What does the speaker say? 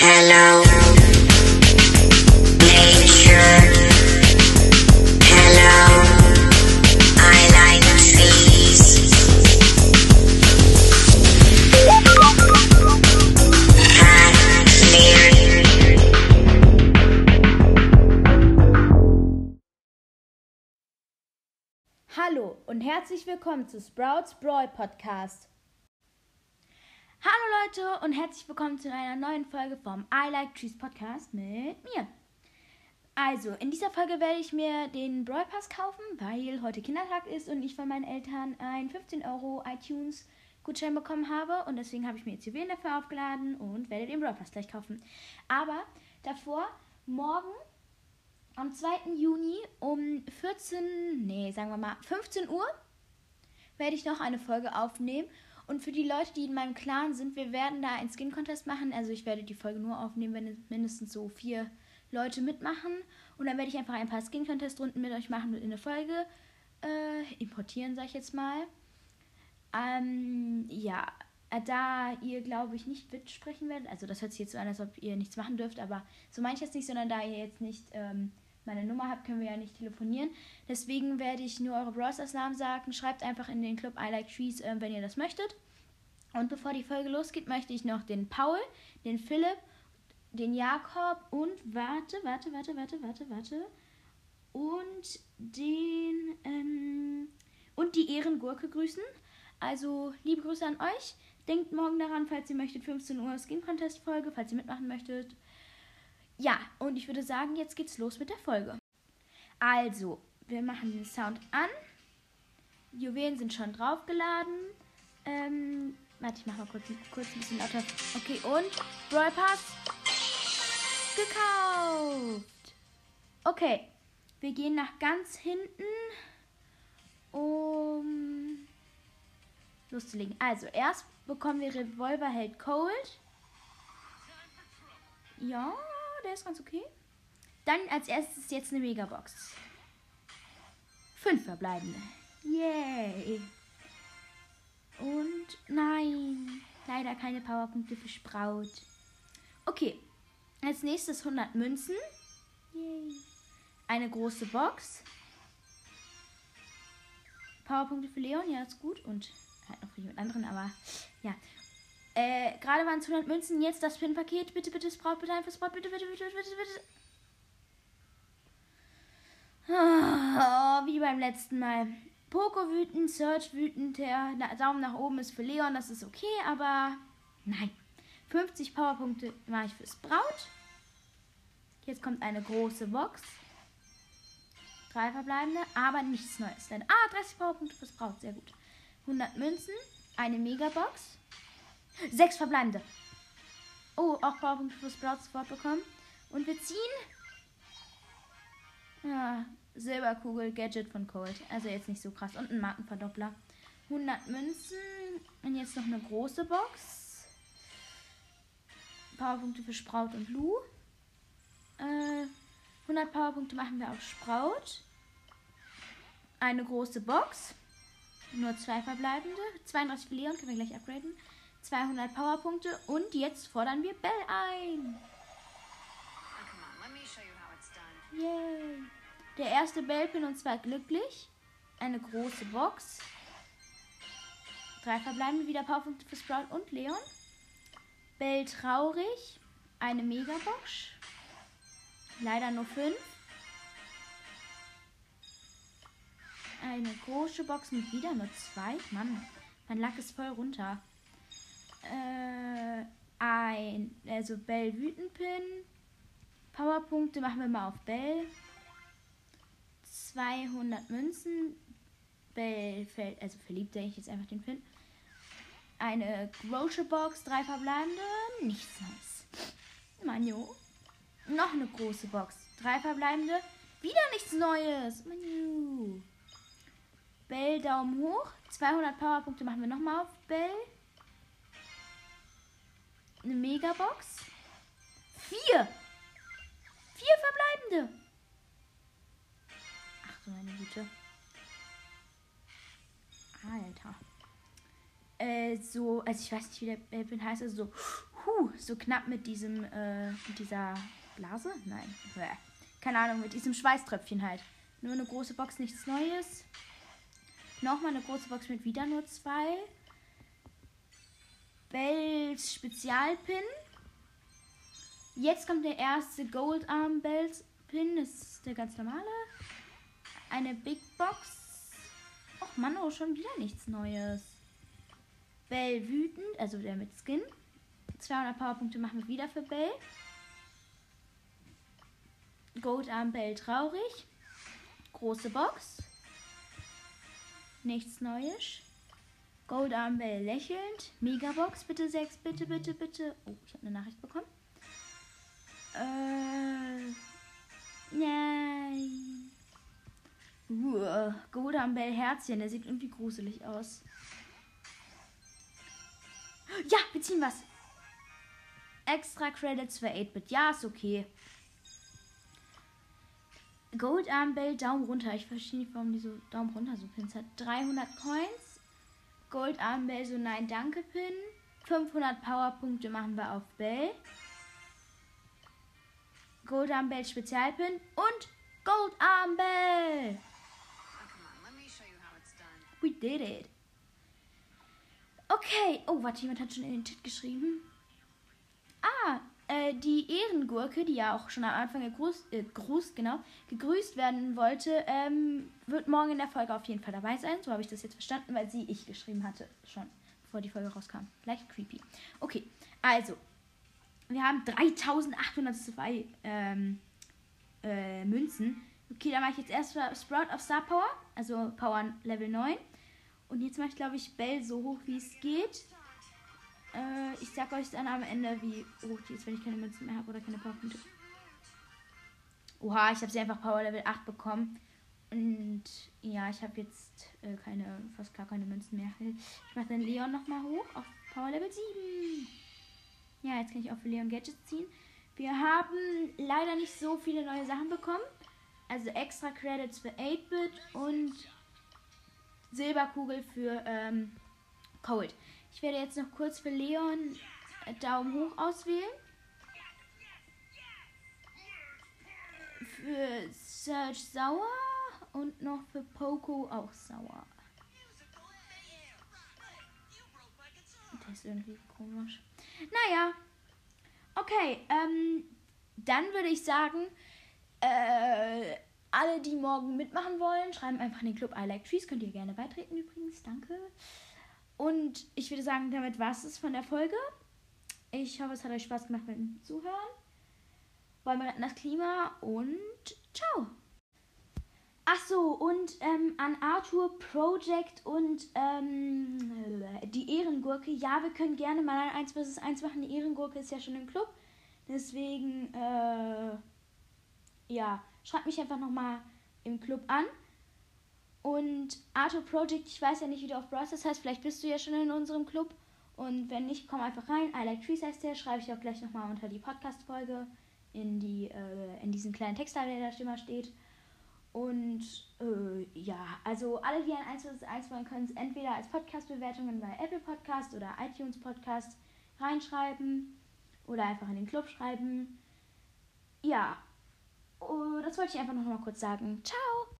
Hello. Hallo und herzlich willkommen zu Sprouts Brawl Podcast. Hallo Leute und herzlich willkommen zu einer neuen Folge vom I Like Trees Podcast mit mir. Also, in dieser Folge werde ich mir den Brawl Pass kaufen, weil heute Kindertag ist und ich von meinen Eltern einen 15 Euro iTunes Gutschein bekommen habe und deswegen habe ich mir jetzt Juwelen dafür aufgeladen und werde den Brawl Pass gleich kaufen. Aber davor, morgen am 2. Juni um 14, nee, sagen wir mal 15 Uhr werde ich noch eine Folge aufnehmen. Und für die Leute, die in meinem Clan sind, wir werden da einen Skin-Contest machen. Also ich werde die Folge nur aufnehmen, wenn mindestens so vier Leute mitmachen. Und dann werde ich einfach ein paar Skin-Contest-Runden mit euch machen in eine Folge äh, importieren, sag ich jetzt mal. Ähm, ja, da ihr, glaube ich, nicht mitsprechen werdet, also das hört sich jetzt so an, als ob ihr nichts machen dürft, aber so meine ich jetzt nicht, sondern da ihr jetzt nicht ähm, meine Nummer habt, können wir ja nicht telefonieren. Deswegen werde ich nur eure Browsers-Namen sagen. Schreibt einfach in den Club I Like Trees, äh, wenn ihr das möchtet. Und bevor die Folge losgeht, möchte ich noch den Paul, den Philipp, den Jakob und warte, warte, warte, warte, warte, warte. Und den ähm, und die Ehrengurke grüßen. Also liebe Grüße an euch. Denkt morgen daran, falls ihr möchtet, 15 Uhr Skin Contest Folge, falls ihr mitmachen möchtet. Ja, und ich würde sagen, jetzt geht's los mit der Folge. Also, wir machen den Sound an. Juwelen sind schon draufgeladen. Ähm, warte, ich mach mal kurz, kurz ein bisschen lauter. Okay, und Brawl Pass gekauft. Okay, wir gehen nach ganz hinten, um loszulegen. Also, erst bekommen wir Revolverheld Cold. Ja, der ist ganz okay. Dann als erstes jetzt eine Megabox. Fünf verbleibende. Yay. Und nein, leider keine Powerpunkte für Sprout. Okay, als nächstes 100 Münzen. Yay. Eine große Box. Powerpunkte für Leon, ja, ist gut. Und halt noch für jemand anderen, aber ja. Äh, gerade waren es 100 Münzen, jetzt das Pin-Paket. Bitte, bitte, Sprout, bitte einfach Sprout, bitte, bitte, bitte, bitte, bitte. Oh, wie beim letzten Mal. Poco wütend, Search wütend, der Daumen nach oben ist für Leon, das ist okay, aber nein. 50 Powerpunkte mache ich für Sprout. Jetzt kommt eine große Box. Drei verbleibende, aber nichts Neues. Denn, ah, 30 Powerpunkte für Sprout, sehr gut. 100 Münzen, eine Megabox. Sechs verbleibende. Oh, auch Powerpunkte für Sprout sofort bekommen. Und wir ziehen. Ja, Silberkugel, Gadget von Cold. Also jetzt nicht so krass. Und ein Markenverdoppler. 100 Münzen. Und jetzt noch eine große Box. Powerpunkte für Sprout und Lu. Äh, 100 Powerpunkte machen wir auf Sprout. Eine große Box. Nur zwei verbleibende. 32 für Leon, können wir gleich upgraden. 200 Powerpunkte. Und jetzt fordern wir Bell ein. Yay. Der erste Bellpin und zwar glücklich. Eine große Box. Drei verbleibende wieder Powerpunkte für Sprout und Leon. Bell traurig. Eine Megabox. Leider nur fünf. Eine große Box mit wieder nur zwei. Mann, mein Lack ist voll runter. Äh, ein, also Bell Wütenpin. Powerpunkte machen wir mal auf Bell. 200 Münzen. Bell fällt, also verliebt denke ich jetzt einfach den Pin. Eine große Box, drei verbleibende, nichts Neues. Manjo. Noch eine große Box, drei verbleibende, wieder nichts Neues. Manjo. Bell Daumen hoch, 200 Powerpunkte machen wir nochmal auf Bell. Megabox. Vier. Vier verbleibende. Ach du meine Güte. Alter. Äh, so, also ich weiß nicht, wie der Bellpin heißt, also so Puh, so knapp mit diesem, äh, mit dieser Blase? Nein. Keine Ahnung, mit diesem Schweißtröpfchen halt. Nur eine große Box, nichts Neues. Nochmal eine große Box mit wieder nur zwei. Bells Spezialpin. Jetzt kommt der erste Gold Arm Bells Pin. Das ist der ganz normale. Eine Big Box. Och Mann, oh, schon wieder nichts Neues. Bell wütend, also der mit Skin. 200 Powerpunkte machen wir wieder für Bell. Gold Arm Bell traurig. Große Box. Nichts Neues. Gold Arm Bell lächelnd. Megabox, bitte 6, bitte, bitte, bitte. Oh, ich habe eine Nachricht bekommen. Äh. Nein. Uh, Gold Arm Bell Herzchen, der sieht irgendwie gruselig aus. Ja, wir ziehen was. Extra Credits für 8-Bit. Ja, ist okay. Gold Armbell, Daumen runter. Ich verstehe nicht, warum die so Daumen runter so Pins hat. 300 Coins. Gold Armbell, so nein, danke Pin. 500 Powerpunkte machen wir auf Bell. Gold Armbell Spezialpin und Gold it's done. We did it. Okay. Oh, warte, jemand hat schon in den Chat geschrieben. Ah, äh, die Ehrengurke, die ja auch schon am Anfang gegrüßt, äh, gegrüßt, genau, gegrüßt werden wollte, ähm, wird morgen in der Folge auf jeden Fall dabei sein. So habe ich das jetzt verstanden, weil sie ich geschrieben hatte, schon bevor die Folge rauskam. Leicht creepy. Okay, also, wir haben 3802 ähm, äh, Münzen. Okay, dann mache ich jetzt erst Sprout auf Star Power, also Power Level 9. Und jetzt mache ich, glaube ich, Bell so hoch, wie es geht. Äh, ich sag euch dann am Ende, wie hoch die ist, wenn ich keine Münzen mehr habe oder keine Powerpunkte. Oha, ich habe sie einfach Power Level 8 bekommen. Und ja, ich habe jetzt äh, keine, fast gar keine Münzen mehr. Ich mache dann Leon nochmal hoch auf Power Level 7. Ja, jetzt kann ich auch für Leon Gadgets ziehen. Wir haben leider nicht so viele neue Sachen bekommen. Also extra Credits für 8-Bit und Silberkugel für ähm, Cold. Ich werde jetzt noch kurz für Leon äh, Daumen hoch auswählen. Für Serge sauer und noch für Poco auch sauer. Der ist irgendwie komisch. Naja. Okay, ähm, dann würde ich sagen, äh, alle, die morgen mitmachen wollen, schreiben einfach in den Club I Like Trees. Könnt ihr gerne beitreten übrigens. Danke. Und ich würde sagen, damit war es von der Folge. Ich hoffe, es hat euch Spaß gemacht mit dem Zuhören. Wollen wir retten das Klima und ciao. Ach so, und ähm, an Arthur Project und ähm, die Ehrengurke. Ja, wir können gerne mal ein 1 vs 1 machen. Die Ehrengurke ist ja schon im Club. Deswegen, äh, ja, schreibt mich einfach nochmal im Club an. Und Arthur Project, ich weiß ja nicht, wie du auf Browser heißt, vielleicht bist du ja schon in unserem Club. Und wenn nicht, komm einfach rein. I like Trees heißt der, schreibe ich auch gleich nochmal unter die Podcast-Folge in, die, äh, in diesen kleinen Text, der da immer steht. Und äh, ja, also alle, die ein 1 vs 1 wollen, können es entweder als Podcast-Bewertungen bei Apple Podcast oder iTunes Podcast reinschreiben oder einfach in den Club schreiben. Ja, oh, das wollte ich einfach noch mal kurz sagen. Ciao!